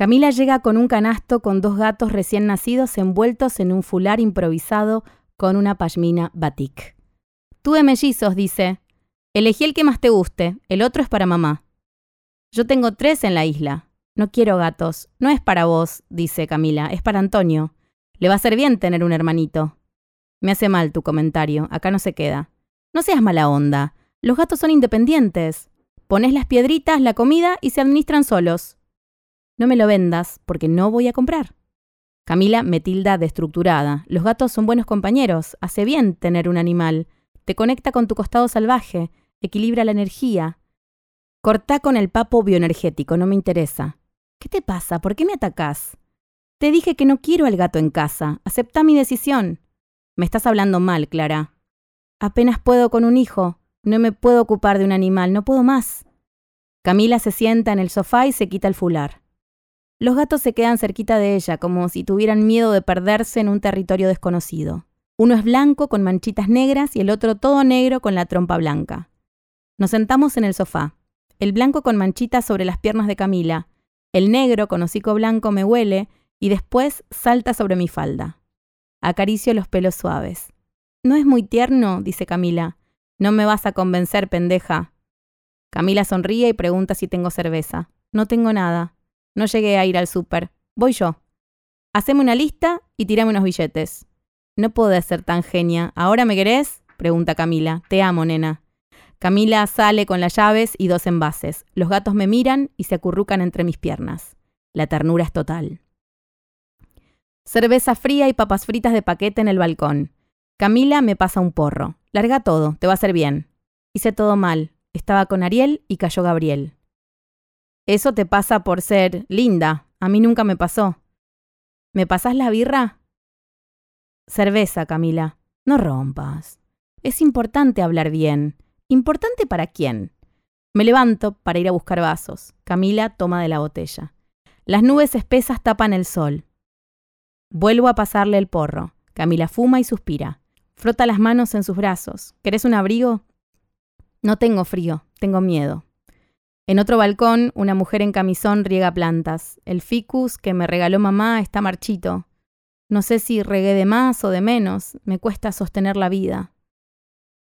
Camila llega con un canasto con dos gatos recién nacidos envueltos en un fular improvisado con una pashmina batik. Tuve mellizos, dice. Elegí el que más te guste, el otro es para mamá. Yo tengo tres en la isla. No quiero gatos. No es para vos, dice Camila, es para Antonio. Le va a ser bien tener un hermanito. Me hace mal tu comentario, acá no se queda. No seas mala onda. Los gatos son independientes. Pones las piedritas, la comida y se administran solos. No me lo vendas, porque no voy a comprar. Camila me tilda de. Los gatos son buenos compañeros. Hace bien tener un animal. Te conecta con tu costado salvaje. Equilibra la energía. Cortá con el papo bioenergético, no me interesa. ¿Qué te pasa? ¿Por qué me atacás? Te dije que no quiero al gato en casa. Acepta mi decisión. Me estás hablando mal, Clara. Apenas puedo con un hijo. No me puedo ocupar de un animal. No puedo más. Camila se sienta en el sofá y se quita el fular. Los gatos se quedan cerquita de ella, como si tuvieran miedo de perderse en un territorio desconocido. Uno es blanco con manchitas negras y el otro todo negro con la trompa blanca. Nos sentamos en el sofá. El blanco con manchitas sobre las piernas de Camila. El negro con hocico blanco me huele y después salta sobre mi falda. Acaricio los pelos suaves. No es muy tierno, dice Camila. No me vas a convencer, pendeja. Camila sonríe y pregunta si tengo cerveza. No tengo nada. No llegué a ir al súper. Voy yo. Haceme una lista y tirame unos billetes. No podés ser tan genia. ¿Ahora me querés? pregunta Camila. Te amo, nena. Camila sale con las llaves y dos envases. Los gatos me miran y se acurrucan entre mis piernas. La ternura es total. Cerveza fría y papas fritas de paquete en el balcón. Camila me pasa un porro. Larga todo, te va a hacer bien. Hice todo mal. Estaba con Ariel y cayó Gabriel. Eso te pasa por ser linda. A mí nunca me pasó. ¿Me pasás la birra? Cerveza, Camila. No rompas. Es importante hablar bien. ¿Importante para quién? Me levanto para ir a buscar vasos. Camila toma de la botella. Las nubes espesas tapan el sol. Vuelvo a pasarle el porro. Camila fuma y suspira. Frota las manos en sus brazos. ¿Querés un abrigo? No tengo frío, tengo miedo. En otro balcón, una mujer en camisón riega plantas. El ficus que me regaló mamá está marchito. No sé si regué de más o de menos. Me cuesta sostener la vida.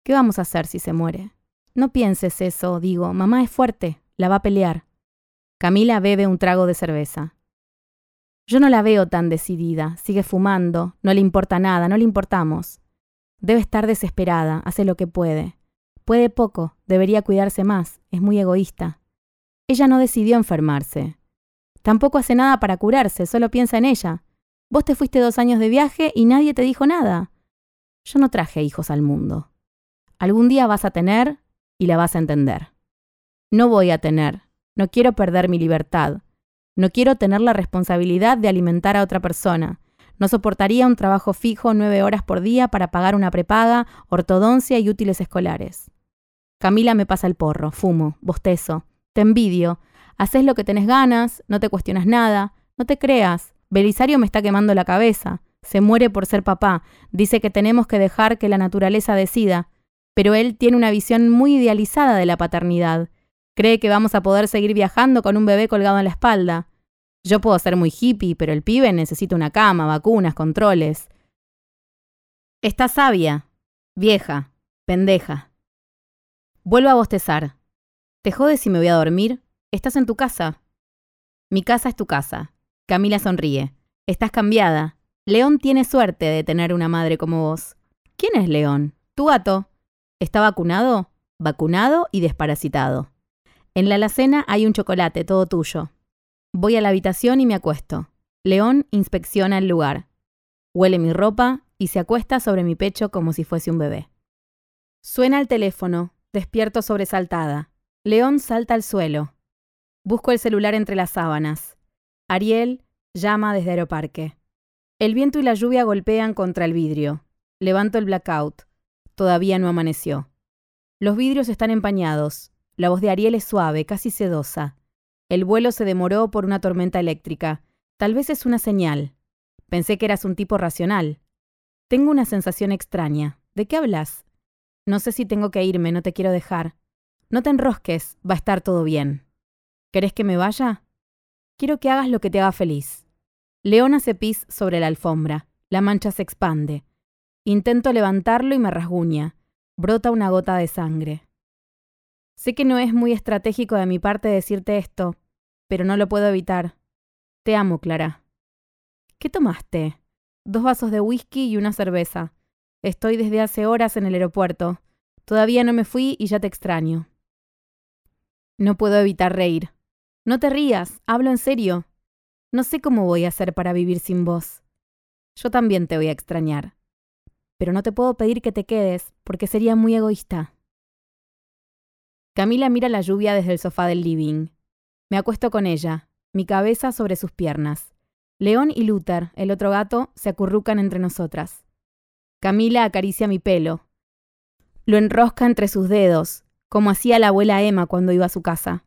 ¿Qué vamos a hacer si se muere? No pienses eso, digo. Mamá es fuerte. La va a pelear. Camila bebe un trago de cerveza. Yo no la veo tan decidida. Sigue fumando. No le importa nada. No le importamos. Debe estar desesperada. Hace lo que puede. Puede poco. Debería cuidarse más. Es muy egoísta. Ella no decidió enfermarse. Tampoco hace nada para curarse, solo piensa en ella. Vos te fuiste dos años de viaje y nadie te dijo nada. Yo no traje hijos al mundo. Algún día vas a tener y la vas a entender. No voy a tener. No quiero perder mi libertad. No quiero tener la responsabilidad de alimentar a otra persona. No soportaría un trabajo fijo nueve horas por día para pagar una prepaga, ortodoncia y útiles escolares. Camila me pasa el porro, fumo, bostezo. Te envidio. Haces lo que tenés ganas, no te cuestionas nada. No te creas. Belisario me está quemando la cabeza. Se muere por ser papá. Dice que tenemos que dejar que la naturaleza decida. Pero él tiene una visión muy idealizada de la paternidad. Cree que vamos a poder seguir viajando con un bebé colgado en la espalda. Yo puedo ser muy hippie, pero el pibe necesita una cama, vacunas, controles. Está sabia, vieja, pendeja. Vuelvo a bostezar. ¿Te jodes si me voy a dormir? Estás en tu casa. Mi casa es tu casa. Camila sonríe. Estás cambiada. León tiene suerte de tener una madre como vos. ¿Quién es León? Tu gato. ¿Está vacunado? Vacunado y desparasitado. En la alacena hay un chocolate, todo tuyo. Voy a la habitación y me acuesto. León inspecciona el lugar. Huele mi ropa y se acuesta sobre mi pecho como si fuese un bebé. Suena el teléfono. Despierto sobresaltada. León salta al suelo. Busco el celular entre las sábanas. Ariel llama desde Aeroparque. El viento y la lluvia golpean contra el vidrio. Levanto el blackout. Todavía no amaneció. Los vidrios están empañados. La voz de Ariel es suave, casi sedosa. El vuelo se demoró por una tormenta eléctrica. Tal vez es una señal. Pensé que eras un tipo racional. Tengo una sensación extraña. ¿De qué hablas? No sé si tengo que irme, no te quiero dejar. No te enrosques, va a estar todo bien. ¿Querés que me vaya? Quiero que hagas lo que te haga feliz. León hace pis sobre la alfombra. La mancha se expande. Intento levantarlo y me rasguña. Brota una gota de sangre. Sé que no es muy estratégico de mi parte decirte esto, pero no lo puedo evitar. Te amo, Clara. ¿Qué tomaste? Dos vasos de whisky y una cerveza. Estoy desde hace horas en el aeropuerto. Todavía no me fui y ya te extraño. No puedo evitar reír. No te rías, hablo en serio. No sé cómo voy a hacer para vivir sin vos. Yo también te voy a extrañar. Pero no te puedo pedir que te quedes, porque sería muy egoísta. Camila mira la lluvia desde el sofá del living. Me acuesto con ella, mi cabeza sobre sus piernas. León y Luther, el otro gato, se acurrucan entre nosotras. Camila acaricia mi pelo. Lo enrosca entre sus dedos, como hacía la abuela Emma cuando iba a su casa.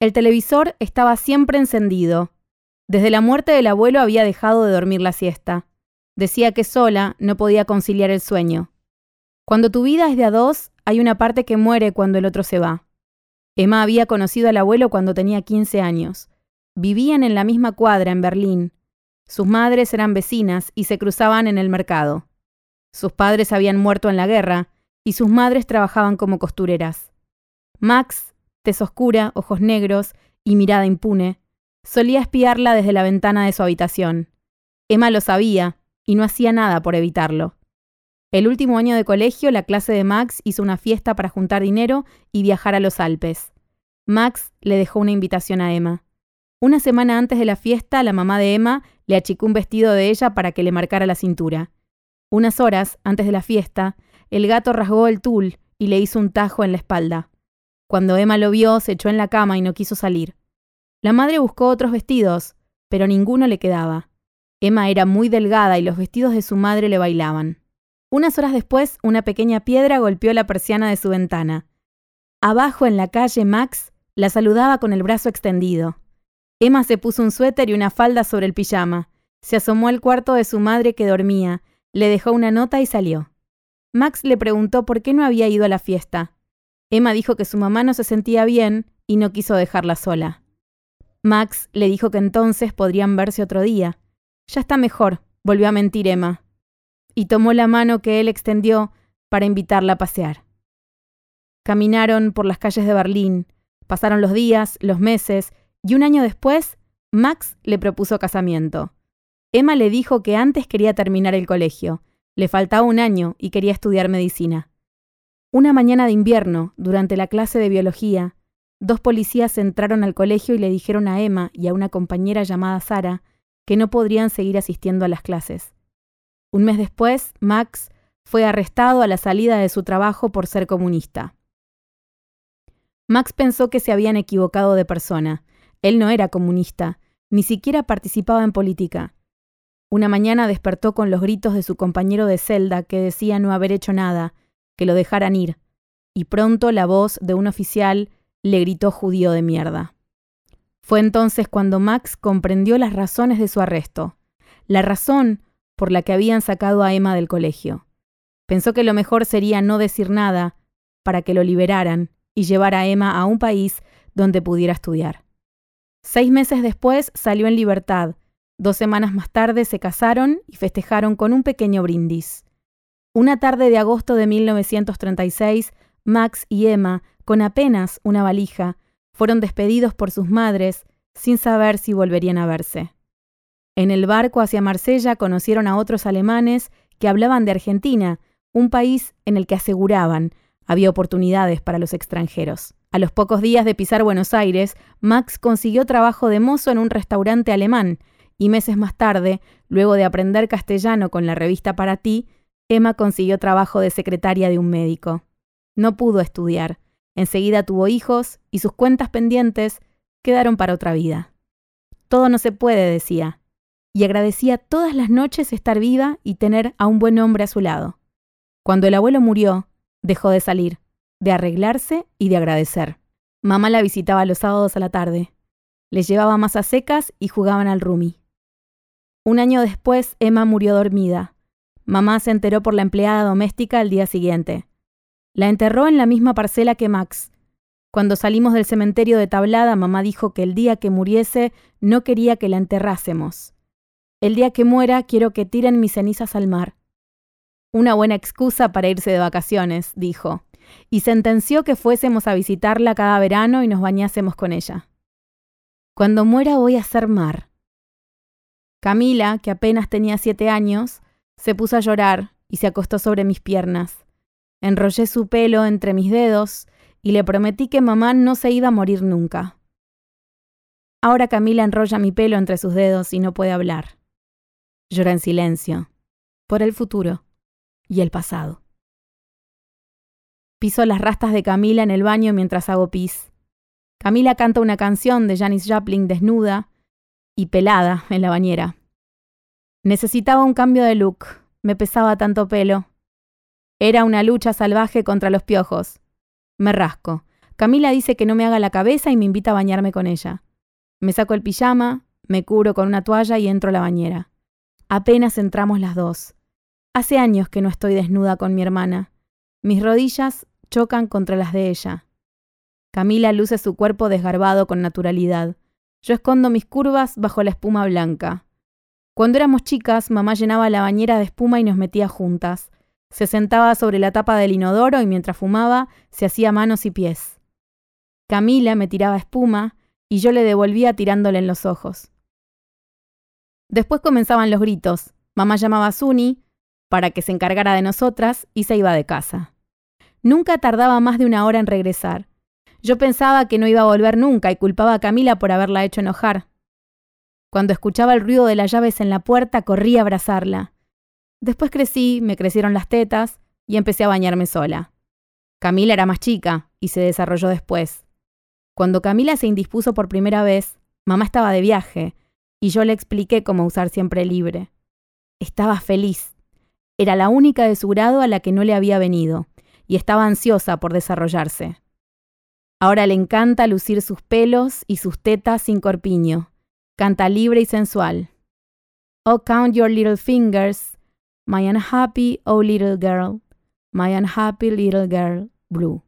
El televisor estaba siempre encendido. Desde la muerte del abuelo había dejado de dormir la siesta. Decía que sola no podía conciliar el sueño. Cuando tu vida es de a dos, hay una parte que muere cuando el otro se va. Emma había conocido al abuelo cuando tenía 15 años. Vivían en la misma cuadra en Berlín. Sus madres eran vecinas y se cruzaban en el mercado. Sus padres habían muerto en la guerra y sus madres trabajaban como costureras. Max tez oscura, ojos negros y mirada impune, solía espiarla desde la ventana de su habitación. Emma lo sabía y no hacía nada por evitarlo. El último año de colegio, la clase de Max hizo una fiesta para juntar dinero y viajar a los Alpes. Max le dejó una invitación a Emma. Una semana antes de la fiesta, la mamá de Emma le achicó un vestido de ella para que le marcara la cintura. Unas horas antes de la fiesta, el gato rasgó el tul y le hizo un tajo en la espalda. Cuando Emma lo vio, se echó en la cama y no quiso salir. La madre buscó otros vestidos, pero ninguno le quedaba. Emma era muy delgada y los vestidos de su madre le bailaban. Unas horas después, una pequeña piedra golpeó la persiana de su ventana. Abajo en la calle, Max la saludaba con el brazo extendido. Emma se puso un suéter y una falda sobre el pijama. Se asomó al cuarto de su madre que dormía, le dejó una nota y salió. Max le preguntó por qué no había ido a la fiesta. Emma dijo que su mamá no se sentía bien y no quiso dejarla sola. Max le dijo que entonces podrían verse otro día. Ya está mejor, volvió a mentir Emma. Y tomó la mano que él extendió para invitarla a pasear. Caminaron por las calles de Berlín, pasaron los días, los meses, y un año después, Max le propuso casamiento. Emma le dijo que antes quería terminar el colegio, le faltaba un año y quería estudiar medicina. Una mañana de invierno, durante la clase de biología, dos policías entraron al colegio y le dijeron a Emma y a una compañera llamada Sara que no podrían seguir asistiendo a las clases. Un mes después, Max fue arrestado a la salida de su trabajo por ser comunista. Max pensó que se habían equivocado de persona. Él no era comunista, ni siquiera participaba en política. Una mañana despertó con los gritos de su compañero de celda que decía no haber hecho nada que lo dejaran ir, y pronto la voz de un oficial le gritó judío de mierda. Fue entonces cuando Max comprendió las razones de su arresto, la razón por la que habían sacado a Emma del colegio. Pensó que lo mejor sería no decir nada para que lo liberaran y llevar a Emma a un país donde pudiera estudiar. Seis meses después salió en libertad. Dos semanas más tarde se casaron y festejaron con un pequeño brindis. Una tarde de agosto de 1936, Max y Emma, con apenas una valija, fueron despedidos por sus madres sin saber si volverían a verse. En el barco hacia Marsella conocieron a otros alemanes que hablaban de Argentina, un país en el que aseguraban había oportunidades para los extranjeros. A los pocos días de pisar Buenos Aires, Max consiguió trabajo de mozo en un restaurante alemán y meses más tarde, luego de aprender castellano con la revista Para ti, Emma consiguió trabajo de secretaria de un médico. No pudo estudiar. Enseguida tuvo hijos y sus cuentas pendientes quedaron para otra vida. Todo no se puede, decía, y agradecía todas las noches estar viva y tener a un buen hombre a su lado. Cuando el abuelo murió, dejó de salir, de arreglarse y de agradecer. Mamá la visitaba los sábados a la tarde. Les llevaba masas secas y jugaban al rumi. Un año después, Emma murió dormida. Mamá se enteró por la empleada doméstica al día siguiente. La enterró en la misma parcela que Max. Cuando salimos del cementerio de Tablada, mamá dijo que el día que muriese no quería que la enterrásemos. El día que muera quiero que tiren mis cenizas al mar. Una buena excusa para irse de vacaciones, dijo, y sentenció que fuésemos a visitarla cada verano y nos bañásemos con ella. Cuando muera voy a ser mar. Camila, que apenas tenía siete años, se puso a llorar y se acostó sobre mis piernas. Enrollé su pelo entre mis dedos y le prometí que mamá no se iba a morir nunca. Ahora Camila enrolla mi pelo entre sus dedos y no puede hablar. Llora en silencio, por el futuro y el pasado. Piso las rastas de Camila en el baño mientras hago pis. Camila canta una canción de Janis Joplin desnuda y pelada en la bañera. Necesitaba un cambio de look, me pesaba tanto pelo. Era una lucha salvaje contra los piojos. Me rasco. Camila dice que no me haga la cabeza y me invita a bañarme con ella. Me saco el pijama, me cubro con una toalla y entro a la bañera. Apenas entramos las dos. Hace años que no estoy desnuda con mi hermana. Mis rodillas chocan contra las de ella. Camila luce su cuerpo desgarbado con naturalidad. Yo escondo mis curvas bajo la espuma blanca. Cuando éramos chicas, mamá llenaba la bañera de espuma y nos metía juntas. Se sentaba sobre la tapa del inodoro y mientras fumaba se hacía manos y pies. Camila me tiraba espuma y yo le devolvía tirándole en los ojos. Después comenzaban los gritos. Mamá llamaba a Suni para que se encargara de nosotras y se iba de casa. Nunca tardaba más de una hora en regresar. Yo pensaba que no iba a volver nunca y culpaba a Camila por haberla hecho enojar. Cuando escuchaba el ruido de las llaves en la puerta, corrí a abrazarla. Después crecí, me crecieron las tetas y empecé a bañarme sola. Camila era más chica y se desarrolló después. Cuando Camila se indispuso por primera vez, mamá estaba de viaje y yo le expliqué cómo usar siempre libre. Estaba feliz. Era la única de su grado a la que no le había venido y estaba ansiosa por desarrollarse. Ahora le encanta lucir sus pelos y sus tetas sin corpiño. Canta libre y sensual. Oh, count your little fingers My unhappy oh little girl, my unhappy little girl, blue.